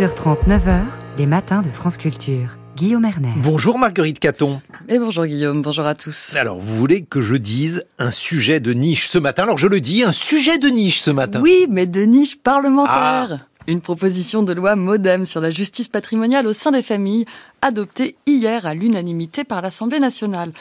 8h30, 9h, les matins de France Culture. Guillaume Erner. Bonjour Marguerite Caton. Et bonjour Guillaume, bonjour à tous. Alors, vous voulez que je dise un sujet de niche ce matin? Alors, je le dis, un sujet de niche ce matin. Oui, mais de niche parlementaire. Une proposition de loi modem sur la justice patrimoniale au sein des familles, adoptée hier à l'unanimité par l'Assemblée nationale.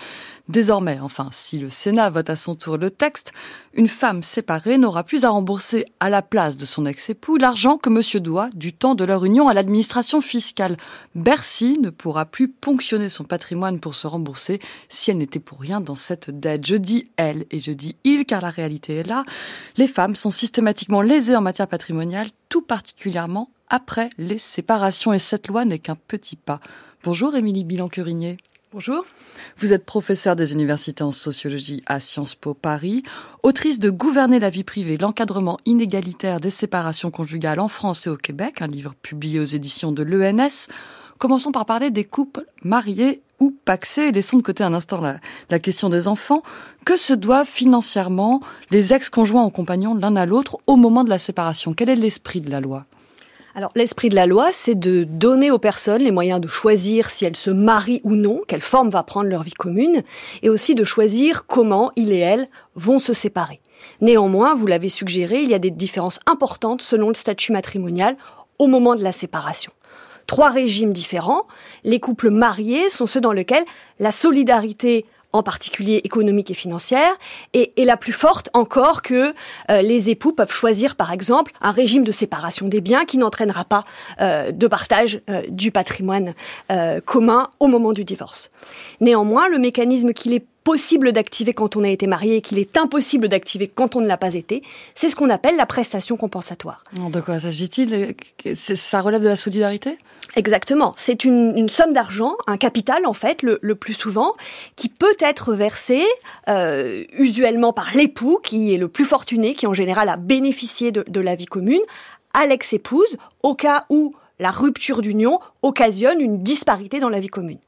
Désormais, enfin, si le Sénat vote à son tour le texte, une femme séparée n'aura plus à rembourser à la place de son ex-époux l'argent que monsieur doit du temps de leur union à l'administration fiscale. Bercy ne pourra plus ponctionner son patrimoine pour se rembourser si elle n'était pour rien dans cette dette. Je dis elle et je dis il car la réalité est là. Les femmes sont systématiquement lésées en matière patrimoniale, tout particulièrement après les séparations et cette loi n'est qu'un petit pas. Bonjour Émilie Bilan-Curigné. Bonjour. Vous êtes professeur des universités en sociologie à Sciences Po Paris, autrice de Gouverner la vie privée, l'encadrement inégalitaire des séparations conjugales en France et au Québec, un livre publié aux éditions de l'ENS. Commençons par parler des couples mariés ou paxés. Laissons de côté un instant la, la question des enfants. Que se doivent financièrement les ex-conjoints ou compagnons l'un à l'autre au moment de la séparation? Quel est l'esprit de la loi? Alors l'esprit de la loi, c'est de donner aux personnes les moyens de choisir si elles se marient ou non, quelle forme va prendre leur vie commune, et aussi de choisir comment il et elles vont se séparer. Néanmoins, vous l'avez suggéré, il y a des différences importantes selon le statut matrimonial au moment de la séparation. Trois régimes différents. Les couples mariés sont ceux dans lesquels la solidarité en particulier économique et financière, et, la plus forte encore que euh, les époux peuvent choisir, par exemple, un régime de séparation des biens qui n'entraînera pas euh, de partage euh, du patrimoine commun au moment du divorce. Néanmoins, le mécanisme qu'il est possible d'activer quand on a été marié et qu'il est impossible d'activer quand on ne l'a pas été, c'est ce qu'on appelle la prestation compensatoire. De quoi s'agit-il Ça relève de la solidarité? Exactement. C'est une, somme d'argent, un capital en fait, le, plus souvent, qui peut être versé euh, usuellement par l'époux, qui est le plus fortuné, qui en général a bénéficié de, de la vie commune, à l'ex-épouse, au cas où la rupture d'union occasionne une disparité dans la vie commune.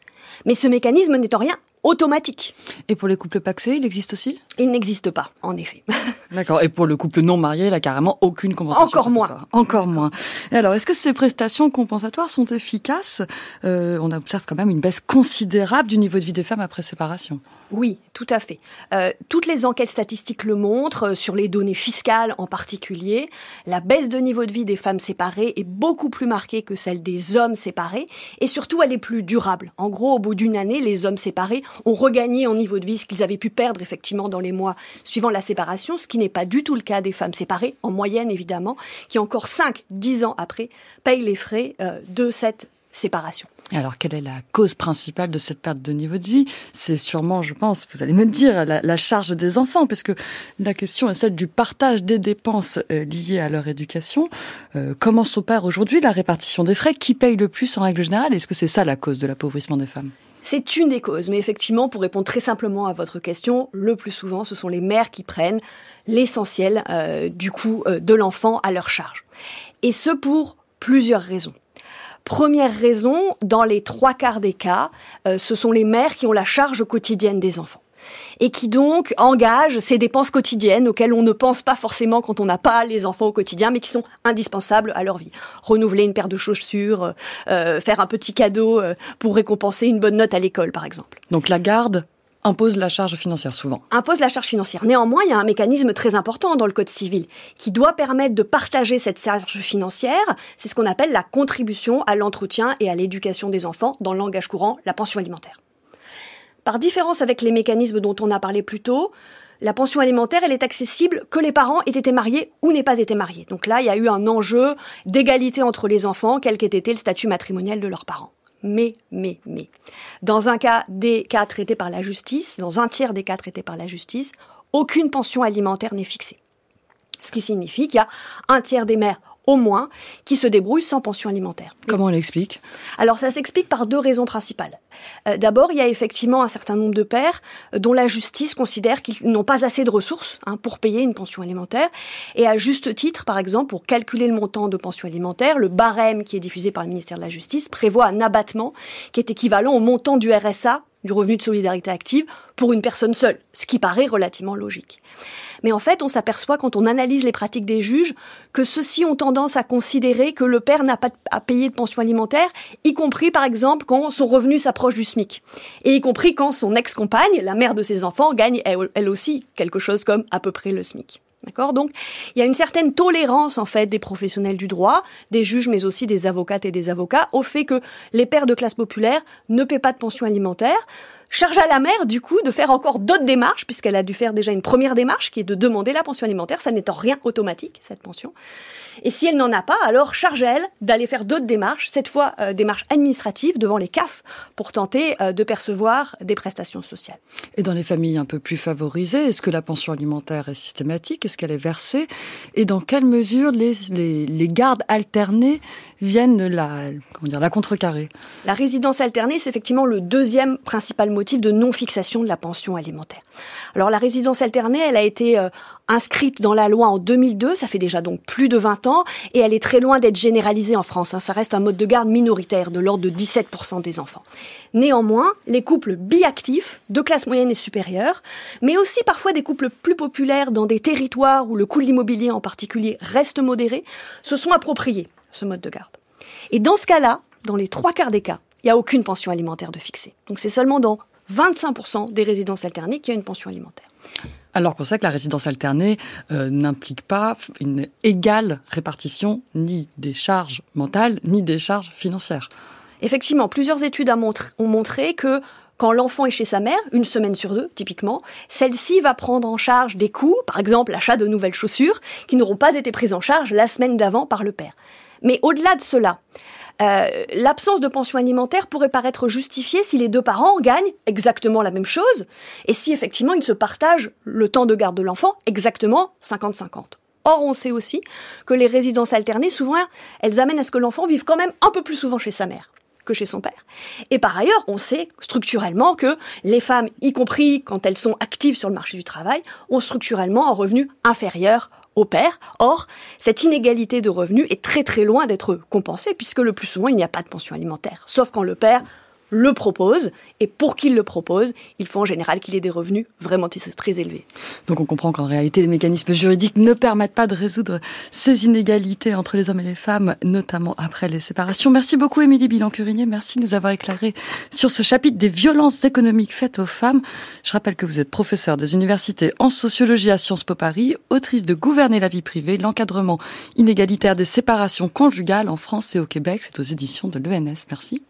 Mais ce mécanisme n'est en rien automatique. Et pour les couples paxés, il existe aussi? Il n'existe pas, en effet. D'accord. Et pour le couple non marié, il a carrément aucune compensation. Encore moins. Encore moins. Et alors, est-ce que ces prestations compensatoires sont efficaces? Euh, On observe quand même une baisse considérable du niveau de vie des femmes après séparation. Oui, tout à fait. Euh, toutes les enquêtes statistiques le montrent, euh, sur les données fiscales en particulier. La baisse de niveau de vie des femmes séparées est beaucoup plus marquée que celle des hommes séparés, et surtout elle est plus durable. En gros, au bout d'une année, les hommes séparés ont regagné en niveau de vie ce qu'ils avaient pu perdre effectivement dans les mois suivant la séparation, ce qui n'est pas du tout le cas des femmes séparées, en moyenne évidemment, qui encore 5-10 ans après payent les frais euh, de cette séparation. Alors, quelle est la cause principale de cette perte de niveau de vie? C'est sûrement, je pense, vous allez me dire, la, charge des enfants, puisque la question est celle du partage des dépenses euh, liées à leur éducation. Euh, comment s'opère aujourd'hui la répartition des frais? Qui paye le plus en règle générale? Est-ce que c'est ça la cause de l'appauvrissement des femmes? C'est une des causes, mais effectivement, pour répondre très simplement à votre question, le plus souvent, ce sont les mères qui prennent l'essentiel euh, du coût de l'enfant à leur charge. Et ce pour plusieurs raisons. Première raison, dans les trois quarts des cas, euh, ce sont les mères qui ont la charge quotidienne des enfants et qui donc engagent ces dépenses quotidiennes auxquelles on ne pense pas forcément quand on n'a pas les enfants au quotidien, mais qui sont indispensables à leur vie. Renouveler une paire de chaussures, euh, euh, faire un petit cadeau pour récompenser une bonne note à l'école, par exemple. Donc la garde impose la charge financière souvent. Impose la charge financière. Néanmoins, il y a un mécanisme très important dans le Code civil qui doit permettre de partager cette charge financière. C'est ce qu'on appelle la contribution à l'entretien et à l'éducation des enfants dans le langage courant, la pension alimentaire. Par différence avec les mécanismes dont on a parlé plus tôt, la pension alimentaire, est accessible que les parents aient été mariés ou n'aient pas été mariés. Donc là, il y a eu un enjeu d'égalité entre les enfants, quel qu'ait été le statut matrimonial de leurs parents mais, mais, mais. Dans un cas des cas traités par la justice, dans un tiers des cas traités par la justice, aucune pension alimentaire n'est fixée. Ce qui signifie qu'il y a un tiers des mères au moins, qui se débrouillent sans pension alimentaire. Comment on l'explique Alors ça s'explique par deux raisons principales. Euh, d'abord, il y a effectivement un certain nombre de pères euh, dont la justice considère qu'ils n'ont pas assez de ressources hein, pour payer une pension alimentaire. Et à juste titre, par exemple, pour calculer le montant de pension alimentaire, le barème qui est diffusé par le ministère de la Justice prévoit un abattement qui est équivalent au montant du RSA du revenu de solidarité active pour une personne seule, ce qui paraît relativement logique. Mais en fait, on s'aperçoit quand on analyse les pratiques des juges que ceux-ci ont tendance à considérer que le père n'a pas à payer de pension alimentaire, y compris par exemple quand son revenu s'approche du SMIC. Et y compris quand son ex-compagne, la mère de ses enfants, gagne elle aussi quelque chose comme à peu près le SMIC. D'accord? Donc, il y a une certaine tolérance, en fait, des professionnels du droit, des juges, mais aussi des avocates et des avocats, au fait que les pères de classe populaire ne paient pas de pension alimentaire. Charge à la mère, du coup, de faire encore d'autres démarches, puisqu'elle a dû faire déjà une première démarche, qui est de demander la pension alimentaire. Ça n'est en rien automatique, cette pension. Et si elle n'en a pas, alors charge à elle d'aller faire d'autres démarches, cette fois euh, démarches administratives devant les CAF pour tenter euh, de percevoir des prestations sociales. Et dans les familles un peu plus favorisées, est-ce que la pension alimentaire est systématique? Est-ce qu'elle est versée? Et dans quelle mesure les, les, les gardes alternés viennent la, comment dire, la contrecarrer? La résidence alternée, c'est effectivement le deuxième principal motif de non-fixation de la pension alimentaire. Alors la résidence alternée, elle a été euh, inscrite dans la loi en 2002, ça fait déjà donc plus de 20 ans, et elle est très loin d'être généralisée en France. Hein. Ça reste un mode de garde minoritaire, de l'ordre de 17% des enfants. Néanmoins, les couples biactifs, de classe moyenne et supérieure, mais aussi parfois des couples plus populaires dans des territoires où le coût de l'immobilier en particulier reste modéré, se sont appropriés ce mode de garde. Et dans ce cas-là, dans les trois quarts des cas, il n'y a aucune pension alimentaire de fixée. Donc c'est seulement dans 25% des résidences alternées qu'il y a une pension alimentaire. Alors qu'on sait que la résidence alternée euh, n'implique pas une égale répartition ni des charges mentales ni des charges financières. Effectivement, plusieurs études ont montré que quand l'enfant est chez sa mère, une semaine sur deux, typiquement, celle-ci va prendre en charge des coûts, par exemple l'achat de nouvelles chaussures, qui n'auront pas été prises en charge la semaine d'avant par le père. Mais au-delà de cela, euh, l'absence de pension alimentaire pourrait paraître justifiée si les deux parents gagnent exactement la même chose et si effectivement ils se partagent le temps de garde de l'enfant exactement 50-50. Or, on sait aussi que les résidences alternées, souvent, elles amènent à ce que l'enfant vive quand même un peu plus souvent chez sa mère que chez son père. Et par ailleurs, on sait structurellement que les femmes, y compris quand elles sont actives sur le marché du travail, ont structurellement un revenu inférieur au père. Or, cette inégalité de revenus est très très loin d'être compensée puisque le plus souvent il n'y a pas de pension alimentaire. Sauf quand le père le propose, et pour qu'il le propose, il faut en général qu'il ait des revenus vraiment très élevés. Donc on comprend qu'en réalité, les mécanismes juridiques ne permettent pas de résoudre ces inégalités entre les hommes et les femmes, notamment après les séparations. Merci beaucoup Émilie Bilan-Curinier, merci de nous avoir éclairé sur ce chapitre des violences économiques faites aux femmes. Je rappelle que vous êtes professeur des universités en sociologie à Sciences Po Paris, autrice de Gouverner la vie privée, l'encadrement inégalitaire des séparations conjugales en France et au Québec. C'est aux éditions de l'ENS. Merci.